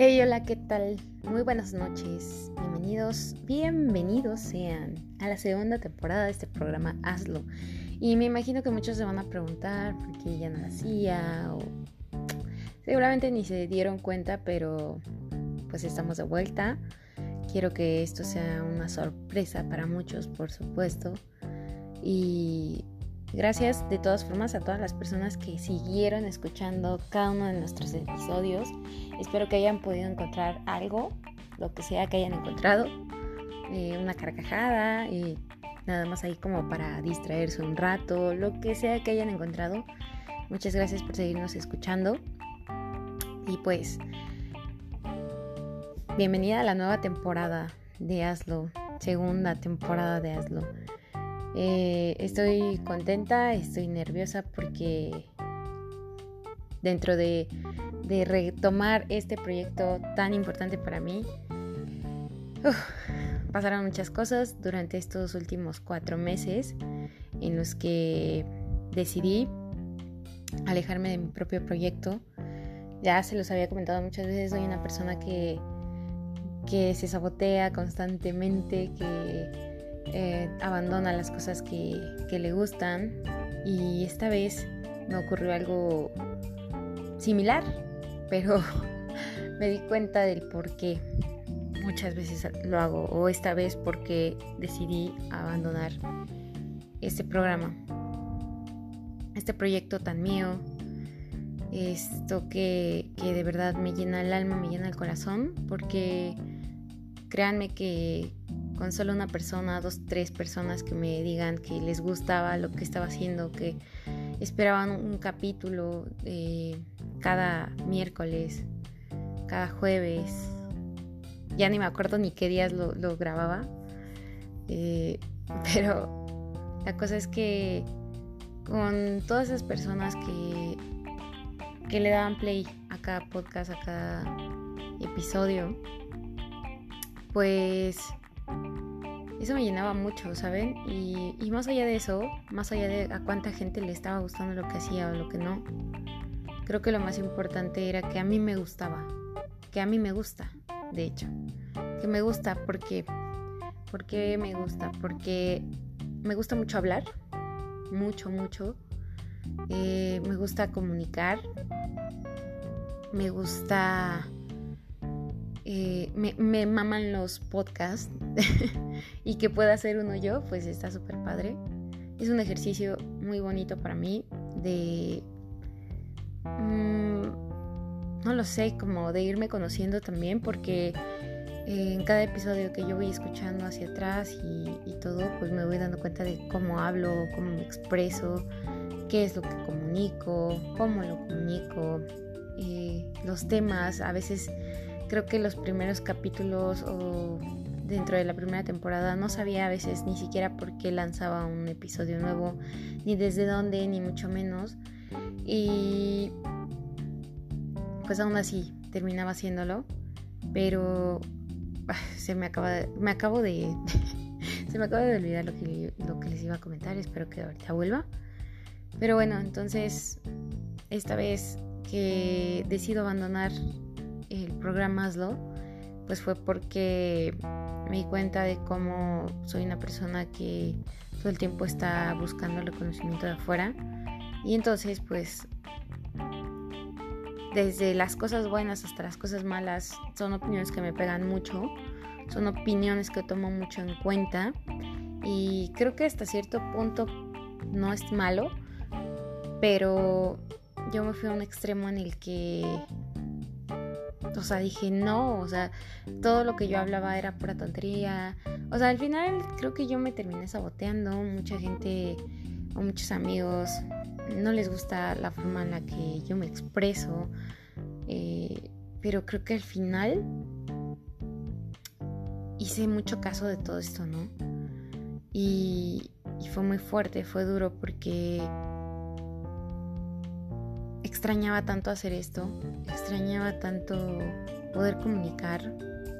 Hey, hola, ¿qué tal? Muy buenas noches. Bienvenidos, bienvenidos sean a la segunda temporada de este programa Hazlo. Y me imagino que muchos se van a preguntar por qué ya no hacía o seguramente ni se dieron cuenta, pero pues estamos de vuelta. Quiero que esto sea una sorpresa para muchos, por supuesto. Y Gracias de todas formas a todas las personas que siguieron escuchando cada uno de nuestros episodios. Espero que hayan podido encontrar algo, lo que sea que hayan encontrado, eh, una carcajada, y nada más ahí como para distraerse un rato, lo que sea que hayan encontrado. Muchas gracias por seguirnos escuchando. Y pues, bienvenida a la nueva temporada de Hazlo, segunda temporada de Hazlo. Eh, estoy contenta, estoy nerviosa porque dentro de, retomar este proyecto tan importante para mí, pasaron muchas cosas durante estos últimos cuatro meses en los que decidí alejarme de mi propio proyecto. Ya se los había comentado muchas veces, soy una persona que, que se sabotea constantemente, que eh, abandona las cosas que, le gustan. Y esta vez me ocurrió algo similar, pero me di cuenta del por qué muchas veces lo hago o esta vez porque decidí abandonar este programa, este proyecto tan mío, esto que, que de verdad me llena el alma, me llena el corazón, porque créanme que con solo una persona, dos, tres personas que me digan que les gustaba lo que estaba haciendo, que esperaban un capítulo eh, cada miércoles, cada jueves. Ya ni me acuerdo ni qué días lo, grababa. Eh, pero la cosa es que con todas esas personas que, que le daban play a cada podcast, a cada episodio, pues eso me llenaba mucho, ¿saben? Y, más allá de eso, más allá de a cuánta gente le estaba gustando lo que hacía o lo que no, creo que lo más importante era que a mí me gustaba, que a mí me gusta, de hecho, que me gusta porque, porque me gusta, porque me gusta mucho hablar, mucho, mucho, eh, me gusta comunicar, me gusta eh, me, maman los podcasts y que pueda hacer uno yo, pues está súper padre. Es un ejercicio muy bonito para mí de... Mm, no lo sé, como de irme conociendo también porque eh, en cada episodio que yo voy escuchando hacia atrás y, todo, pues me voy dando cuenta de cómo hablo, cómo me expreso, qué es lo que comunico, cómo lo comunico, eh, los temas, a veces creo que los primeros capítulos o dentro de la primera temporada no sabía a veces ni siquiera por qué lanzaba un episodio nuevo, ni desde dónde, ni mucho menos. Y pues aún así terminaba haciéndolo, pero ah, se me acaba de, me acabo de se me acaba de olvidar lo que, lo que les iba a comentar, espero que ahorita vuelva. Pero bueno, entonces esta vez que decido abandonar el programa pues fue porque me di cuenta de cómo soy una persona que todo el tiempo está buscando el reconocimiento de afuera. Y entonces, pues, desde las cosas buenas hasta las cosas malas, son opiniones que me pegan mucho, son opiniones que tomo mucho en cuenta. Y creo que hasta cierto punto no es malo, pero yo me fui a un extremo en el que o sea, dije, no, o sea, todo lo que yo hablaba era pura tontería. O sea, al final creo que yo me terminé saboteando. Mucha gente o muchos amigos no les gusta la forma en la que yo me expreso. Eh, pero creo que al final hice mucho caso de todo esto, ¿no? Y, y fue muy fuerte, fue duro porque extrañaba tanto hacer esto, extrañaba tanto poder comunicar,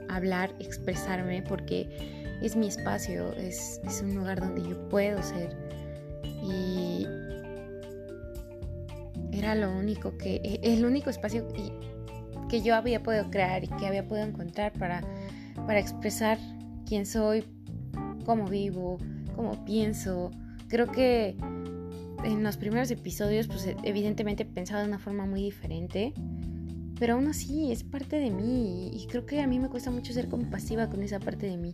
hablar, expresarme, porque es mi espacio, es, un lugar donde yo puedo ser. Y era lo único que, e, el único espacio que yo había podido crear y que había podido encontrar para, para expresar quién soy, cómo vivo, cómo pienso. Creo que en los primeros episodios, pues evidentemente pensaba de una forma muy diferente, pero aún así es parte de mí y creo que a mí me cuesta mucho ser compasiva con esa parte de mí.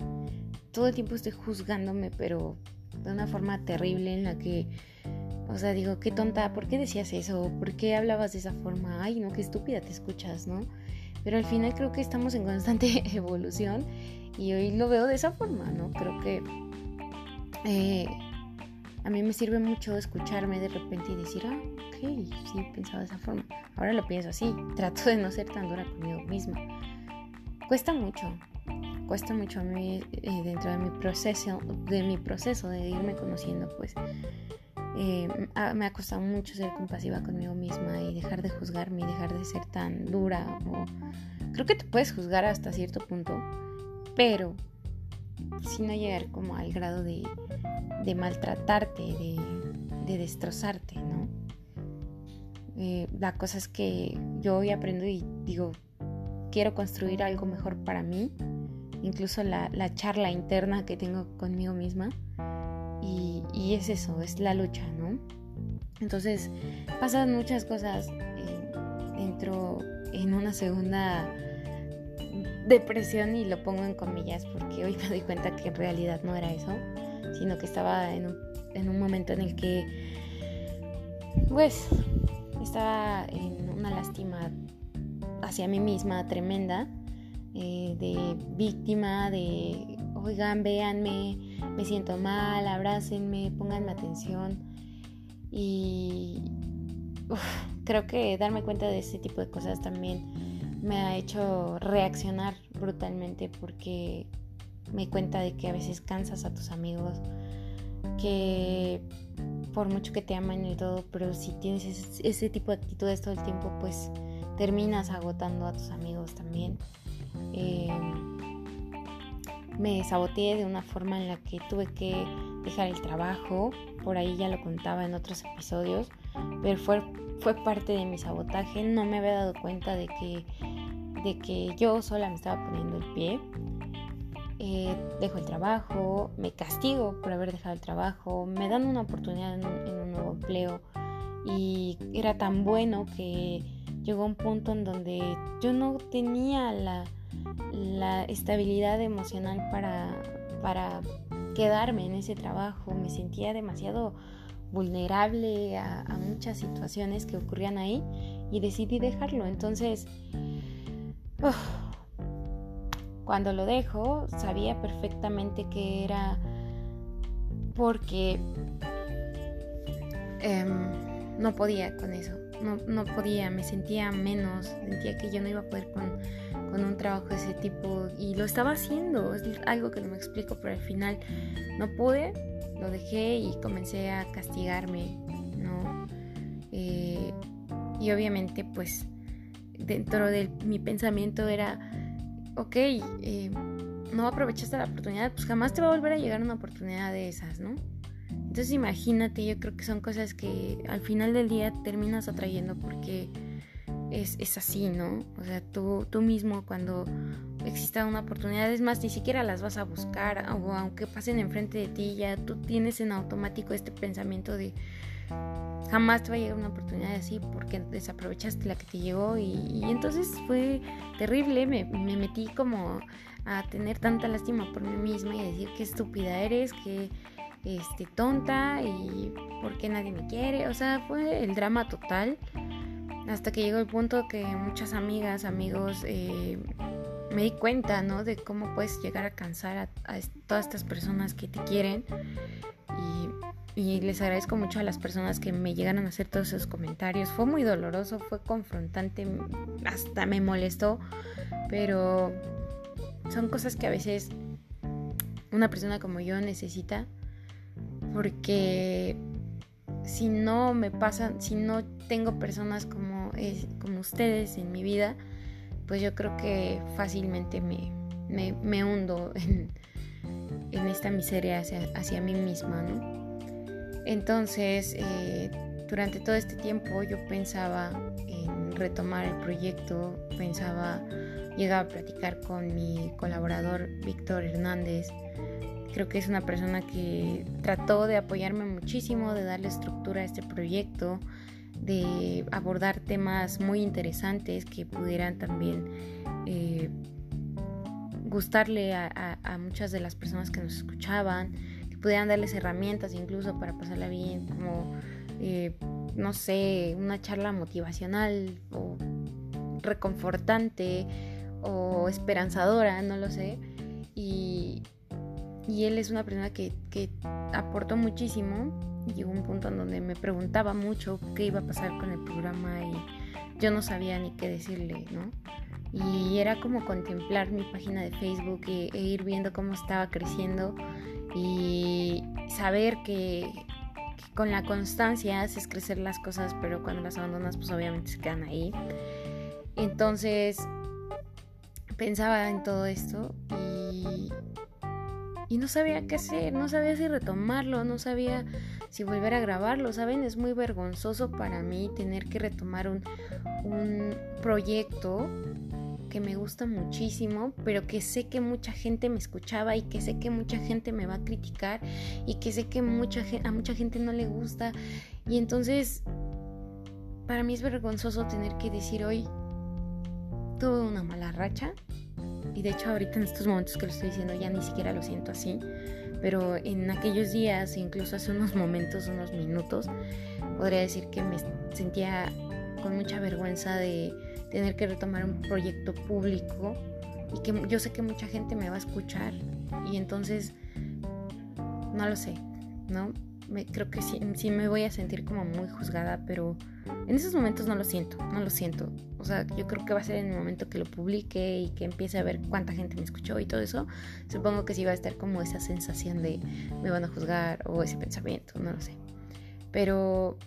Todo el tiempo estoy juzgándome, pero de una forma terrible en la que, o sea, digo, qué tonta, ¿por qué decías eso? ¿Por qué hablabas de esa forma? Ay, no, qué estúpida te escuchas, ¿no? Pero al final creo que estamos en constante evolución y hoy lo veo de esa forma, ¿no? Creo que eh, a mí me sirve mucho escucharme de repente y decir, ah, ok, sí, pensaba de esa forma. Ahora lo pienso así, trato de no ser tan dura conmigo misma. Cuesta mucho, cuesta mucho a mí eh, dentro de mi proceso, de mi proceso de irme conociendo, pues eh, me ha costado mucho ser compasiva conmigo misma y dejar de juzgarme y dejar de ser tan dura. O, creo que te puedes juzgar hasta cierto punto, pero si no llegar como al grado de, de maltratarte, de, de, destrozarte, ¿no? Eh, la cosa es que yo hoy aprendo y digo, quiero construir algo mejor para mí, incluso la, la charla interna que tengo conmigo misma. Y, y, es eso, es la lucha, ¿no? Entonces pasan muchas cosas eh, dentro en una segunda depresión y lo pongo en comillas porque hoy me doy cuenta que en realidad no era eso, sino que estaba en un, en un momento en el que pues estaba en una lástima hacia mí misma tremenda, eh, de víctima, de oigan, véanme, me siento mal, abrácenme, pónganme atención. Y creo que darme cuenta de ese tipo de cosas también me ha hecho reaccionar brutalmente porque me cuenta de que a veces cansas a tus amigos, que por mucho que te aman y todo, pero si tienes ese, tipo de actitudes todo el tiempo, pues terminas agotando a tus amigos también. Eh, me saboteé de una forma en la que tuve que dejar el trabajo, por ahí ya lo contaba en otros episodios, pero fue, fue parte de mi sabotaje, no me había dado cuenta de que de que yo sola me estaba poniendo el pie. Eh, dejo el trabajo, me castigo por haber dejado el trabajo, me dan una oportunidad en un, nuevo empleo y era tan bueno que llegó un punto en donde yo no tenía la, estabilidad emocional para, quedarme en ese trabajo, me sentía demasiado vulnerable a, a muchas situaciones que ocurrían ahí y decidí dejarlo. Entonces, cuando lo dejo, sabía perfectamente que era porque em, no podía con eso. No, no, podía, me sentía menos, sentía que yo no iba a poder con, con, un trabajo de ese tipo y lo estaba haciendo, es algo que no me explico, pero al final no pude, lo dejé y comencé a castigarme, ¿no? Eh, y obviamente pues dentro de mi pensamiento era, ok, eh, no aprovechaste la oportunidad, pues jamás te va a volver a llegar una oportunidad de esas, ¿no? Entonces imagínate, yo creo que son cosas que al final del día terminas atrayendo porque es, es así, ¿no? O sea, tú, tú mismo cuando exista una oportunidad, es más, ni siquiera las vas a buscar, o aunque pasen enfrente de ti, ya tú tienes en automático este pensamiento de jamás te va a llegar una oportunidad así porque desaprovechaste la que te llegó y, entonces fue terrible, me, metí como a tener tanta lástima por mí misma y a decir qué estúpida eres, que este, tonta y por qué nadie me quiere, o sea, fue el drama total hasta que llegó el punto que muchas amigas, amigos, eh, me di cuenta, ¿no? De cómo puedes llegar a cansar a, a todas estas personas que te quieren y y les agradezco mucho a las personas que me llegan a hacer todos esos comentarios. Fue muy doloroso, fue confrontante, hasta me molestó, pero son cosas que a veces una persona como yo necesita porque si no me pasan, si no tengo personas como, como ustedes en mi vida, pues yo creo que fácilmente me, me, hundo en, en, esta miseria hacia, hacia mí misma, ¿no? Entonces, eh, durante todo este tiempo yo pensaba, en retomar el proyecto, pensaba, llegaba a platicar con mi colaborador Víctor Hernández. Creo que es una persona que trató de apoyarme muchísimo, de darle estructura a este proyecto, de abordar temas muy interesantes que pudieran también eh, gustarle a, muchas de las personas que nos escuchaban, pudieran darles herramientas incluso para pasarla bien, como, eh, no sé, una charla motivacional o reconfortante o esperanzadora, no lo sé. Y, y él es una persona que, que aportó muchísimo. Llegó un punto en donde me preguntaba mucho qué iba a pasar con el programa y yo no sabía ni qué decirle, ¿no? Y era como contemplar mi página de Facebook e, e ir viendo cómo estaba creciendo y saber que, que, con la constancia haces crecer las cosas, pero cuando las abandonas pues obviamente se quedan ahí. Entonces pensaba en todo esto y, y no sabía qué hacer, no sabía si retomarlo, no sabía si volver a grabarlo, ¿saben? Es muy vergonzoso para mí tener que retomar un, un proyecto que me gusta muchísimo, pero que sé que mucha gente me escuchaba y que sé que mucha gente me va a criticar y que sé que mucha, a mucha gente no le gusta. Y entonces, para mí es vergonzoso tener que decir hoy, tuve una mala racha. Y de hecho ahorita en estos momentos que lo estoy diciendo ya ni siquiera lo siento así. Pero en aquellos días, incluso hace unos momentos, unos minutos, podría decir que me sentía con mucha vergüenza de tener que retomar un proyecto público y que yo sé que mucha gente me va a escuchar y entonces no lo sé, ¿no? Me, creo que sí, sí me voy a sentir como muy juzgada, pero en esos momentos no lo siento, no lo siento. O sea, yo creo que va a ser en el momento que lo publique y que empiece a ver cuánta gente me escuchó y todo eso. Supongo que sí va a estar como esa sensación de me van a juzgar o ese pensamiento, no lo sé. Pero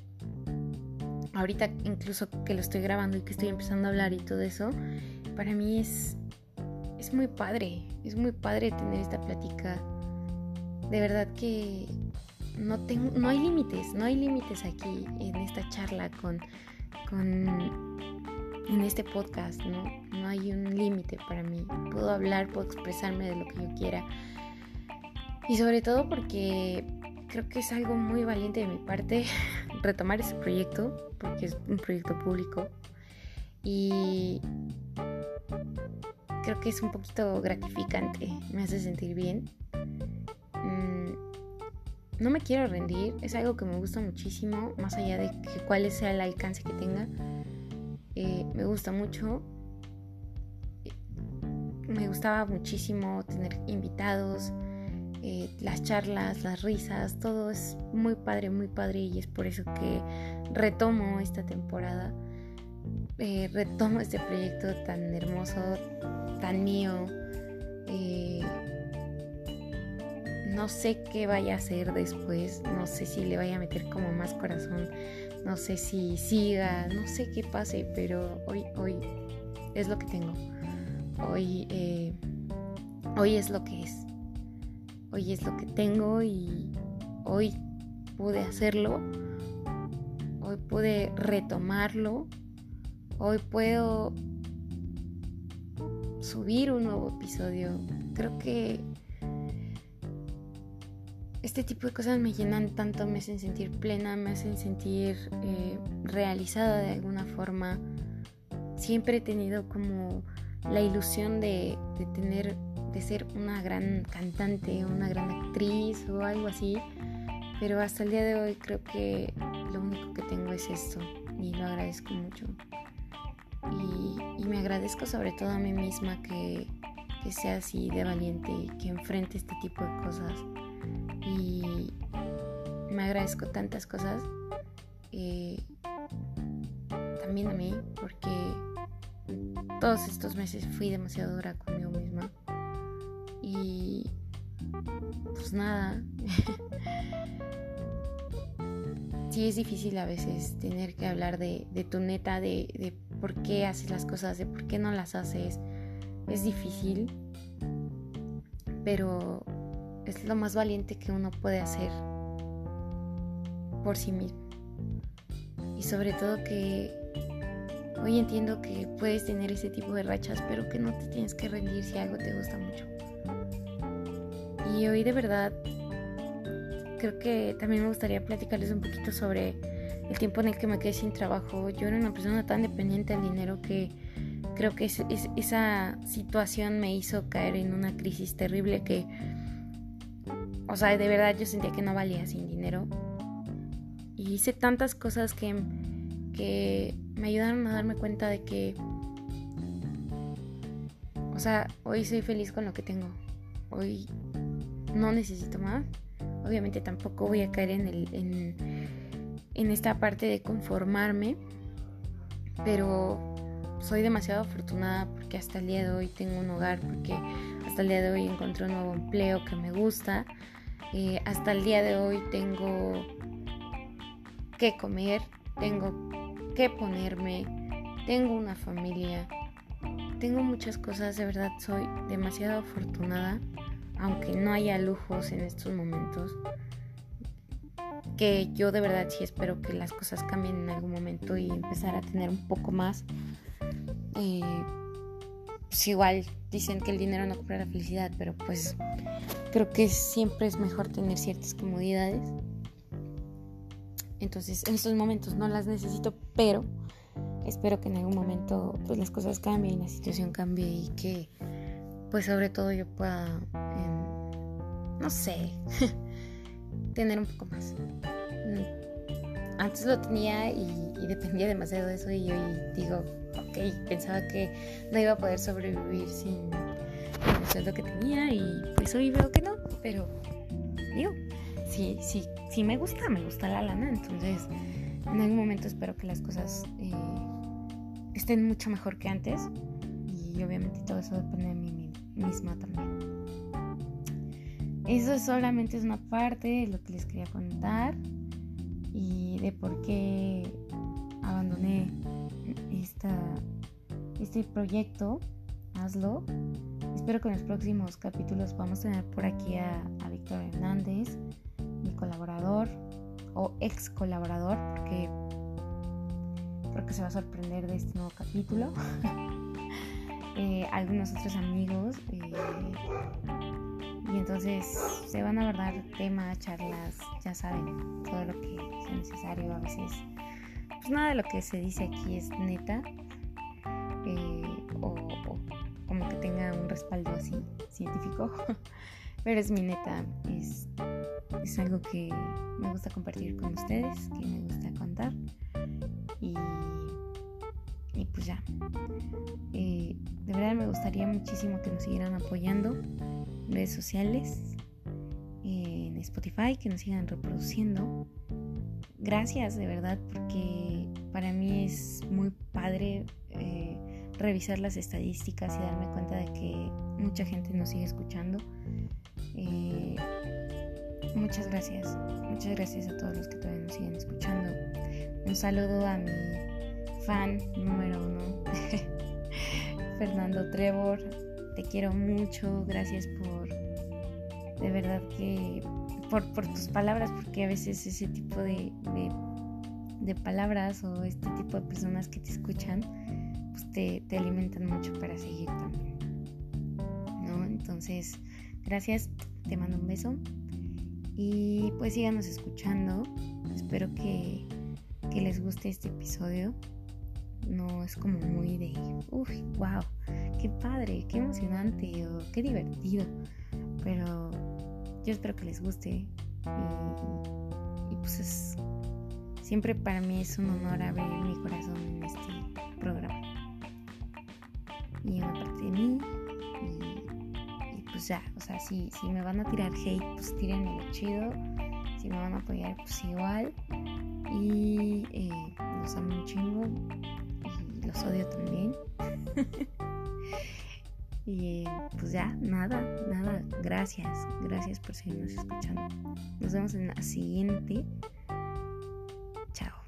ahorita incluso que lo estoy grabando y que estoy empezando a hablar y todo eso, para mí es, es muy padre, es muy padre tener esta plática. De verdad que no, tengo, no hay límites, no hay límites aquí en esta charla con, con en este podcast, ¿no? No hay un límite para mí. Puedo hablar, puedo expresarme de lo que yo quiera. Y sobre todo porque creo que es algo muy valiente de mi parte retomar ese proyecto, porque es un proyecto público. Y creo que es un poquito gratificante, me hace sentir bien. Mm, no me quiero rendir, es algo que me gusta muchísimo, más allá de que cuál sea el alcance que tenga. Eh, me gusta mucho. Me gustaba muchísimo tener invitados, eh, las charlas, las risas, todo es muy padre, muy padre y es por eso que retomo esta temporada, eh, retomo este proyecto tan hermoso, tan mío. Eh, no sé qué vaya a hacer después, no sé si le vaya a meter como más corazón, no sé si siga, no sé qué pase, pero hoy, hoy es lo que tengo. Hoy, hoy es lo que es hoy es lo que tengo y hoy pude hacerlo, hoy pude retomarlo, hoy puedo subir un nuevo episodio. Creo que este tipo de cosas me llenan tanto, me hacen sentir plena, me hacen sentir eh, realizada de alguna forma. Siempre he tenido como la ilusión de, de tener de ser una gran cantante, una gran actriz o algo así, pero hasta el día de hoy creo que lo único que tengo es esto y lo agradezco mucho. Y, me agradezco sobre todo a mí misma que, sea así de valiente y que enfrente este tipo de cosas. Y me agradezco tantas cosas. Eh, también a mí, porque todos estos meses fui demasiado dura conmigo misma. Y pues nada. sí es difícil a veces tener que hablar de, tu neta, de, por qué haces las cosas, de por qué no las haces. Es difícil, pero es lo más valiente que uno puede hacer por sí mismo. Y sobre todo que hoy entiendo que puedes tener ese tipo de rachas, pero que no te tienes que rendir si algo te gusta mucho. Y hoy de verdad creo que también me gustaría platicarles un poquito sobre el tiempo en el que me quedé sin trabajo. Yo era una persona tan dependiente del dinero que creo que esa situación me hizo caer en una crisis terrible que, o sea, de verdad yo sentía que no valía sin dinero. Y hice tantas cosas que, que me ayudaron a darme cuenta de que, o sea, hoy soy feliz con lo que tengo. Hoy no necesito más. Obviamente tampoco voy a caer en, el, en, esta parte de conformarme, pero soy demasiado afortunada porque hasta el día de hoy tengo un hogar, porque hasta el día de hoy encontré un nuevo empleo que me gusta, eh, hasta el día de hoy tengo que comer, tengo que ponerme, tengo una familia, tengo muchas cosas, de verdad soy demasiado afortunada, aunque no haya lujos en estos momentos, que yo de verdad sí espero que las cosas cambien en algún momento y empezar a tener un poco más pues igual dicen que el dinero no compra la felicidad, pero pues creo que siempre es mejor tener ciertas comodidades. Entonces en estos momentos no las necesito, pero espero que en algún momento pues las cosas cambien, la situación cambie y que pues sobre todo yo pueda, em, no sé, tener un poco más. Mm, antes lo tenía y, dependía demasiado de eso y hoy digo, ok, pensaba que no iba a poder sobrevivir sin el sueldo que tenía y pues hoy veo que no, pero digo, sí, sí, sí me gusta, me gusta la lana, entonces en algún momento espero que las cosas eh, estén mucho mejor que antes y obviamente todo eso depende de mí misma también. Eso solamente es una parte de lo que les quería contar y de por qué abandoné este proyecto, hazlo. Espero que en los próximos capítulos vamos a tener por aquí a, Víctor Hernández, mi colaborador o ex colaborador, porque creo que se va a sorprender de este nuevo capítulo. Eh, algunos otros amigos. Eh, y entonces se van a abordar temas, charlas, ya saben, todo lo que sea necesario. A veces pues nada de lo que se dice aquí es neta eh, o, como que tenga un respaldo así científico, pero es mi neta, es, es algo que me gusta compartir con ustedes, que me gusta contar y, y pues ya. Eh, de verdad me gustaría muchísimo que nos siguieran apoyando en redes sociales, en Spotify, que nos sigan reproduciendo gracias de verdad porque para mí es muy padre eh, revisar las estadísticas y darme cuenta de que mucha gente nos sigue escuchando. Eh, muchas gracias, muchas gracias a todos los que todavía nos siguen escuchando. Un saludo a mi fan número uno, Fernando Trevor. Te quiero mucho, gracias por de verdad que por, tus palabras, porque a veces ese tipo de, de, palabras o este tipo de personas que te escuchan, pues te, te alimentan mucho para seguir también. ¿No? Entonces, gracias, te mando un beso y pues síganos escuchando. Espero que, que les guste este episodio. No es como muy de, uff, wow, qué padre, qué emocionante o qué divertido. Pero yo espero que les guste y, pues es, siempre para mí es un honor abrir mi corazón en este programa. Y una parte de mí y, ya, o sea, si, si me van a tirar hate, pues tírenme chido. Si me van a apoyar, pues igual. Y eh, los amo un chingo y los odio también. Y pues ya, nada, nada. Gracias. Gracias por seguirnos escuchando. Nos vemos en la siguiente. Chao.